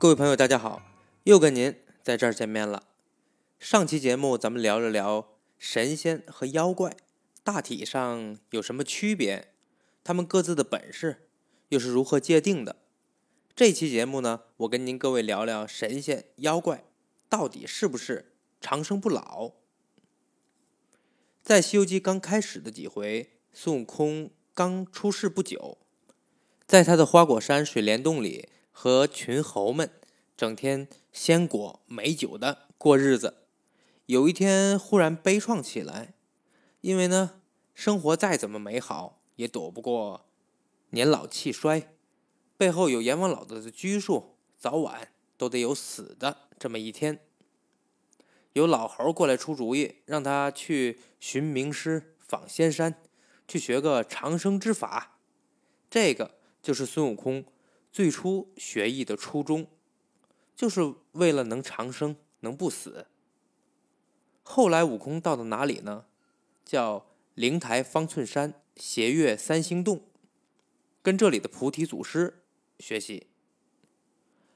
各位朋友，大家好，又跟您在这儿见面了。上期节目咱们聊了聊神仙和妖怪，大体上有什么区别？他们各自的本事又是如何界定的？这期节目呢，我跟您各位聊聊神仙妖怪到底是不是长生不老？在《西游记》刚开始的几回，孙悟空刚出世不久，在他的花果山水帘洞里。和群猴们整天鲜果美酒的过日子，有一天忽然悲怆起来，因为呢，生活再怎么美好，也躲不过年老气衰，背后有阎王老子的拘束，早晚都得有死的这么一天。有老猴过来出主意，让他去寻名师、访仙山，去学个长生之法。这个就是孙悟空。最初学艺的初衷，就是为了能长生、能不死。后来悟空到了哪里呢？叫灵台方寸山斜月三星洞，跟这里的菩提祖师学习。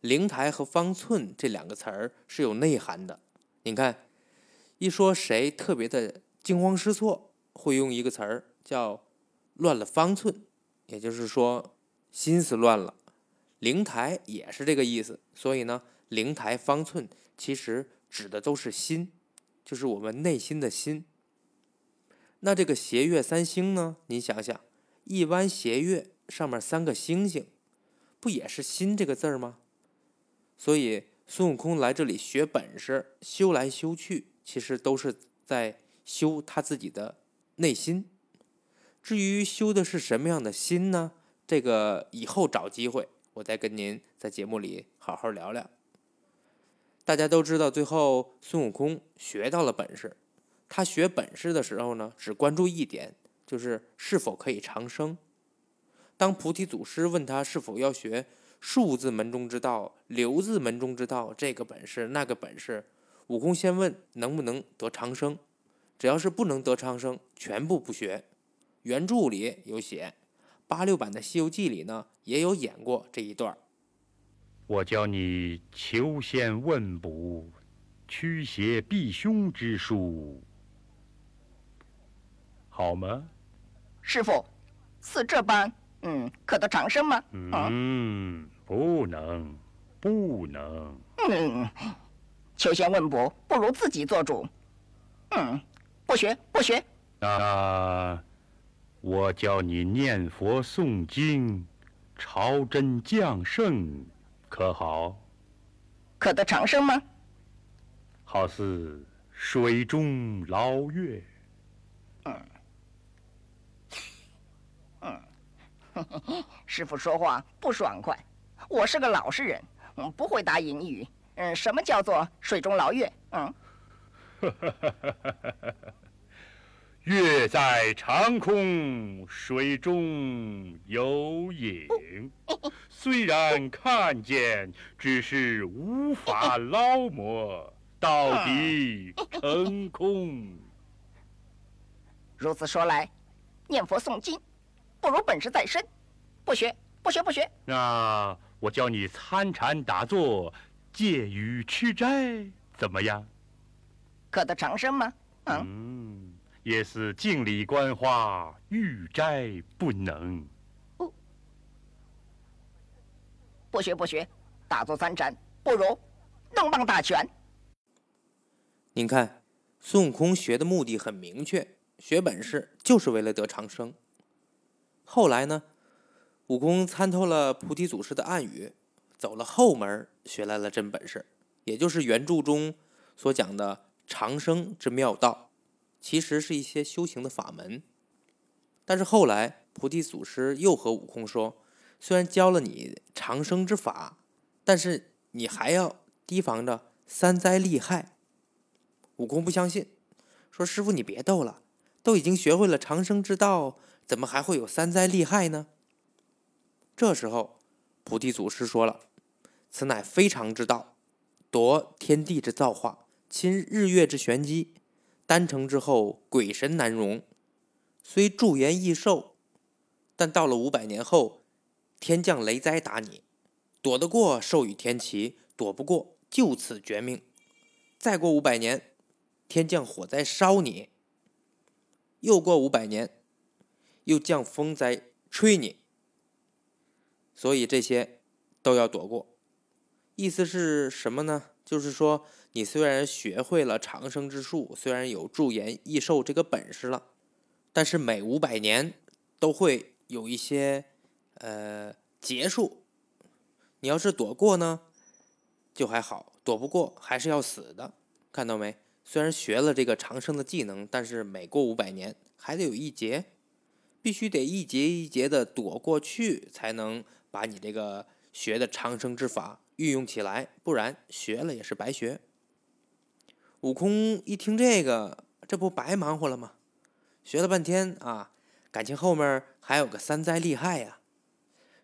灵台和方寸这两个词儿是有内涵的。你看，一说谁特别的惊慌失措，会用一个词儿叫乱了方寸，也就是说心思乱了。灵台也是这个意思，所以呢，灵台方寸其实指的都是心，就是我们内心的心。那这个斜月三星呢？你想想，一弯斜月上面三个星星，不也是心这个字儿吗？所以孙悟空来这里学本事，修来修去，其实都是在修他自己的内心。至于修的是什么样的心呢？这个以后找机会。我再跟您在节目里好好聊聊。大家都知道，最后孙悟空学到了本事。他学本事的时候呢，只关注一点，就是是否可以长生。当菩提祖师问他是否要学数字门中之道、流字门中之道，这个本事、那个本事，悟空先问能不能得长生。只要是不能得长生，全部不学。原著里有写。八六版的《西游记》里呢，也有演过这一段我教你求仙问卜、驱邪避凶之术，好吗？师傅，似这般，嗯，可得长生吗？嗯，不能，不能。嗯，求仙问卜不如自己做主。嗯，不学，不学。那。我教你念佛诵经，朝真降圣，可好？可得长生吗？好似水中捞月。嗯，嗯，师傅说话不爽快。我是个老实人，嗯，不会答隐语。嗯，什么叫做水中捞月？嗯。月在长空，水中有影。虽然看见，只是无法捞摸，到底成空。如此说来，念佛诵经，不如本事在身。不学，不学，不学。那我教你参禅打坐，戒语吃斋，怎么样？可得长生吗？嗯。也是镜里观花，欲摘不能。不学不学，打坐参禅不如弄棒打拳。您看，孙悟空学的目的很明确，学本事就是为了得长生。后来呢，悟空参透了菩提祖师的暗语，走了后门，学来了真本事，也就是原著中所讲的长生之妙道。其实是一些修行的法门，但是后来菩提祖师又和悟空说：“虽然教了你长生之法，但是你还要提防着三灾利害。”悟空不相信，说：“师傅你别逗了，都已经学会了长生之道，怎么还会有三灾利害呢？”这时候菩提祖师说了：“此乃非常之道，夺天地之造化，侵日月之玄机。”丹成之后，鬼神难容，虽驻颜益寿，但到了五百年后，天降雷灾打你，躲得过授予天齐，躲不过就此绝命。再过五百年，天降火灾烧你；又过五百年，又降风灾吹你。所以这些都要躲过。意思是什么呢？就是说，你虽然学会了长生之术，虽然有驻颜益寿这个本事了，但是每五百年都会有一些呃结束。你要是躲过呢，就还好；躲不过，还是要死的。看到没？虽然学了这个长生的技能，但是每过五百年还得有一劫，必须得一劫一劫的躲过去，才能把你这个学的长生之法。运用起来，不然学了也是白学。悟空一听这个，这不白忙活了吗？学了半天啊，感情后面还有个三灾厉害呀。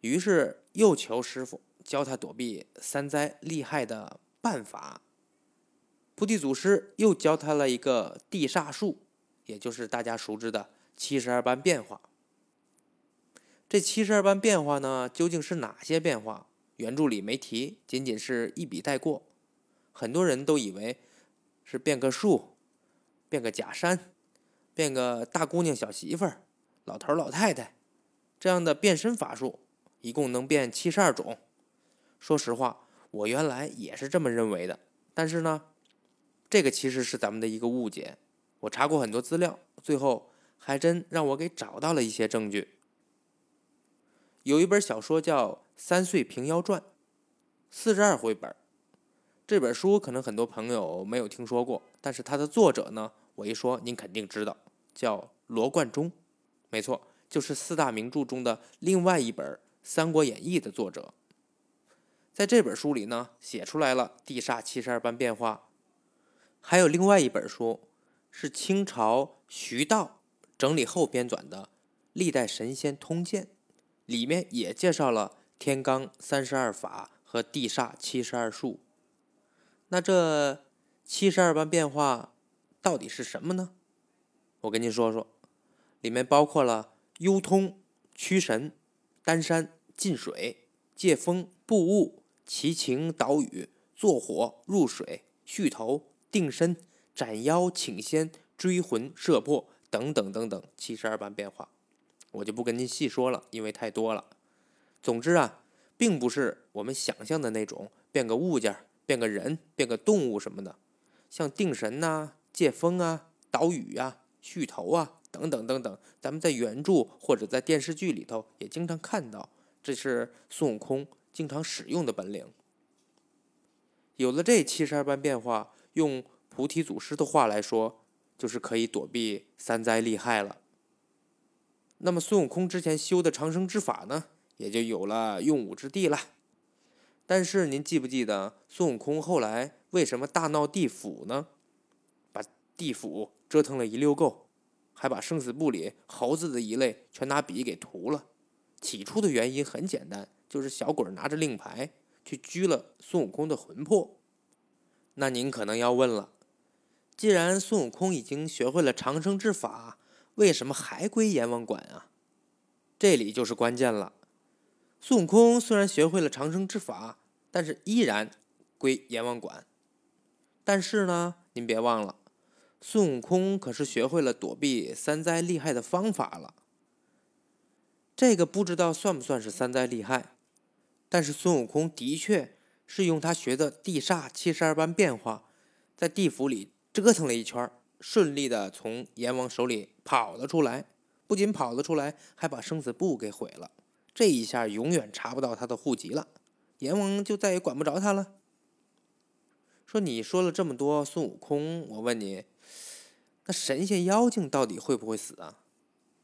于是又求师傅教他躲避三灾厉害的办法。菩提祖师又教他了一个地煞术，也就是大家熟知的七十二般变化。这七十二般变化呢，究竟是哪些变化？原著里没提，仅仅是一笔带过。很多人都以为是变个树、变个假山、变个大姑娘、小媳妇儿、老头老太太这样的变身法术，一共能变七十二种。说实话，我原来也是这么认为的。但是呢，这个其实是咱们的一个误解。我查过很多资料，最后还真让我给找到了一些证据。有一本小说叫。《三岁平妖传》，四十二回本这本书可能很多朋友没有听说过，但是它的作者呢，我一说您肯定知道，叫罗贯中。没错，就是四大名著中的另外一本《三国演义》的作者。在这本书里呢，写出来了地煞七十二般变化。还有另外一本书，是清朝徐道整理后编纂的《历代神仙通鉴》，里面也介绍了。天罡三十二法和地煞七十二术，那这七十二般变化到底是什么呢？我跟您说说，里面包括了幽通、驱神、丹山、进水、借风、布雾、奇情、导雨、坐火、入水、续头、定身、斩妖、请仙、追魂、摄魄等等等等七十二般变化，我就不跟您细说了，因为太多了。总之啊，并不是我们想象的那种变个物件、变个人、变个动物什么的，像定神呐、借风啊、导雨啊、续头啊等等等等，咱们在原著或者在电视剧里头也经常看到，这是孙悟空经常使用的本领。有了这七十二般变化，用菩提祖师的话来说，就是可以躲避三灾厉害了。那么孙悟空之前修的长生之法呢？也就有了用武之地了。但是您记不记得孙悟空后来为什么大闹地府呢？把地府折腾了一溜够，还把生死簿里猴子的一类全拿笔给涂了。起初的原因很简单，就是小鬼拿着令牌去拘了孙悟空的魂魄。那您可能要问了，既然孙悟空已经学会了长生之法，为什么还归阎王管啊？这里就是关键了。孙悟空虽然学会了长生之法，但是依然归阎王管。但是呢，您别忘了，孙悟空可是学会了躲避三灾厉害的方法了。这个不知道算不算是三灾厉害，但是孙悟空的确是用他学的地煞七十二般变化，在地府里折腾了一圈，顺利的从阎王手里跑了出来。不仅跑了出来，还把生死簿给毁了。这一下永远查不到他的户籍了，阎王就再也管不着他了。说你说了这么多孙悟空，我问你，那神仙妖精到底会不会死啊？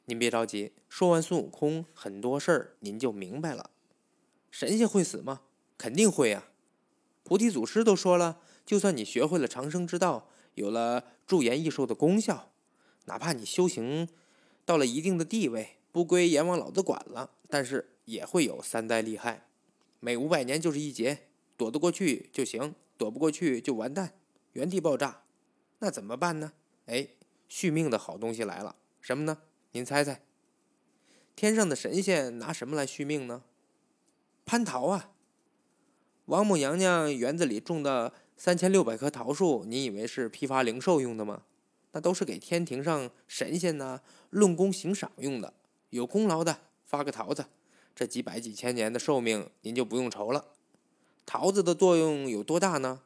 您别着急，说完孙悟空，很多事儿您就明白了。神仙会死吗？肯定会呀！菩提祖师都说了，就算你学会了长生之道，有了驻颜益寿的功效，哪怕你修行到了一定的地位。不归阎王老子管了，但是也会有三灾厉害，每五百年就是一劫，躲得过去就行，躲不过去就完蛋，原地爆炸。那怎么办呢？哎，续命的好东西来了，什么呢？您猜猜？天上的神仙拿什么来续命呢？蟠桃啊！王母娘娘园子里种的三千六百棵桃树，你以为是批发零售用的吗？那都是给天庭上神仙呐论功行赏用的，有功劳的发个桃子，这几百几千年的寿命您就不用愁了。桃子的作用有多大呢？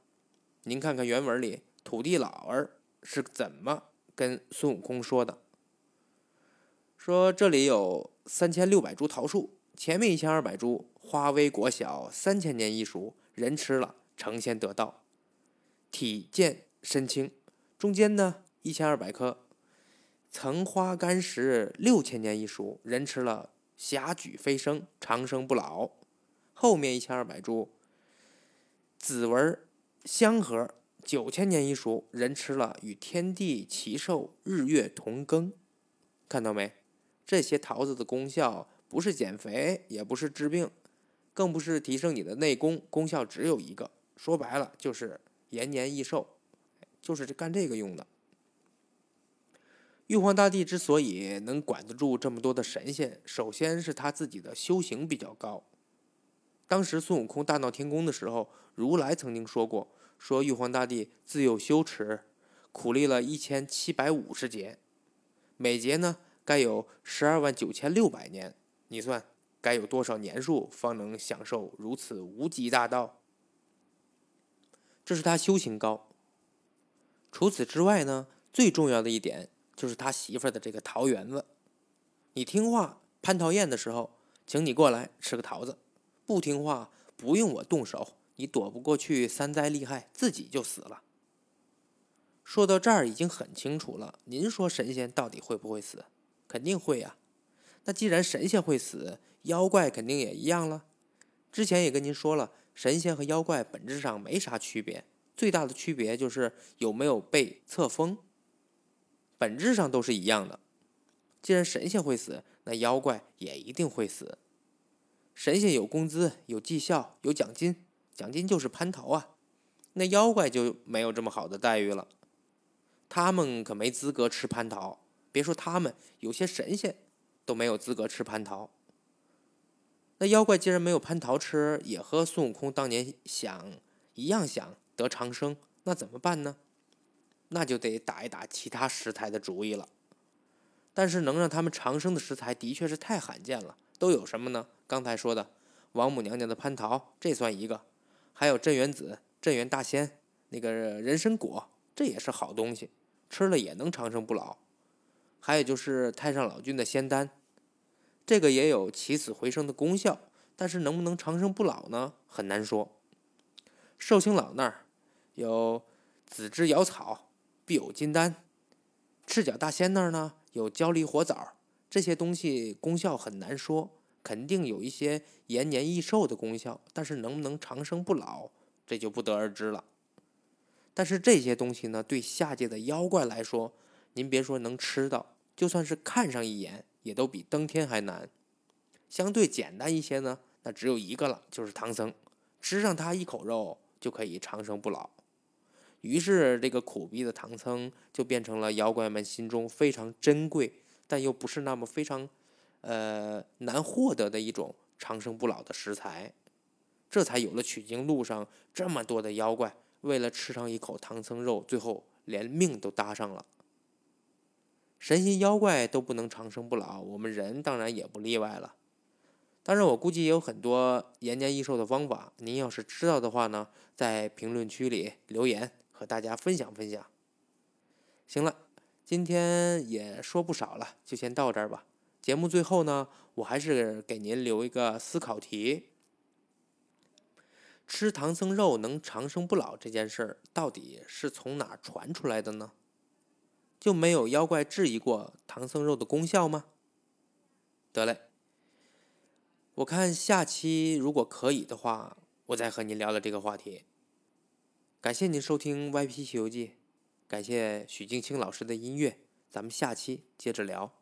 您看看原文里土地老儿是怎么跟孙悟空说的。说这里有三千六百株桃树，前面一千二百株花微果小，三千年一熟，人吃了成仙得道，体健身轻。中间呢一千二百棵，层花干实，六千年一熟，人吃了霞举飞升，长生不老。后面一千二百株。紫纹香盒，九千年一熟，人吃了与天地齐寿，日月同庚。看到没？这些桃子的功效不是减肥，也不是治病，更不是提升你的内功，功效只有一个，说白了就是延年益寿，就是干这个用的。玉皇大帝之所以能管得住这么多的神仙，首先是他自己的修行比较高。当时孙悟空大闹天宫的时候，如来曾经说过：“说玉皇大帝自幼修持，苦历了一千七百五十劫，每劫呢该有十二万九千六百年。你算该有多少年数方能享受如此无极大道？这是他修行高。除此之外呢，最重要的一点就是他媳妇儿的这个桃园子。你听话蟠桃宴的时候，请你过来吃个桃子。”不听话，不用我动手，你躲不过去三灾厉害，自己就死了。说到这儿已经很清楚了，您说神仙到底会不会死？肯定会呀。那既然神仙会死，妖怪肯定也一样了。之前也跟您说了，神仙和妖怪本质上没啥区别，最大的区别就是有没有被册封，本质上都是一样的。既然神仙会死，那妖怪也一定会死。神仙有工资、有绩效、有奖金，奖金就是蟠桃啊。那妖怪就没有这么好的待遇了，他们可没资格吃蟠桃。别说他们，有些神仙都没有资格吃蟠桃。那妖怪既然没有蟠桃吃，也和孙悟空当年想一样，想得长生，那怎么办呢？那就得打一打其他食材的主意了。但是能让他们长生的食材的确是太罕见了，都有什么呢？刚才说的王母娘娘的蟠桃，这算一个；还有镇元子、镇元大仙那个人参果，这也是好东西，吃了也能长生不老。还有就是太上老君的仙丹，这个也有起死回生的功效，但是能不能长生不老呢？很难说。寿星老那儿有紫芝瑶草、必有金丹，赤脚大仙那儿呢有焦离火枣，这些东西功效很难说。肯定有一些延年益寿的功效，但是能不能长生不老，这就不得而知了。但是这些东西呢，对下界的妖怪来说，您别说能吃到，就算是看上一眼，也都比登天还难。相对简单一些呢，那只有一个了，就是唐僧，吃上他一口肉就可以长生不老。于是这个苦逼的唐僧就变成了妖怪们心中非常珍贵，但又不是那么非常。呃，难获得的一种长生不老的食材，这才有了取经路上这么多的妖怪，为了吃上一口唐僧肉，最后连命都搭上了。神仙妖怪都不能长生不老，我们人当然也不例外了。当然，我估计也有很多延年益寿的方法，您要是知道的话呢，在评论区里留言和大家分享分享。行了，今天也说不少了，就先到这儿吧。节目最后呢，我还是给您留一个思考题：吃唐僧肉能长生不老这件事儿，到底是从哪传出来的呢？就没有妖怪质疑过唐僧肉的功效吗？得嘞，我看下期如果可以的话，我再和您聊聊这个话题。感谢您收听《歪批西游记》，感谢许静清老师的音乐，咱们下期接着聊。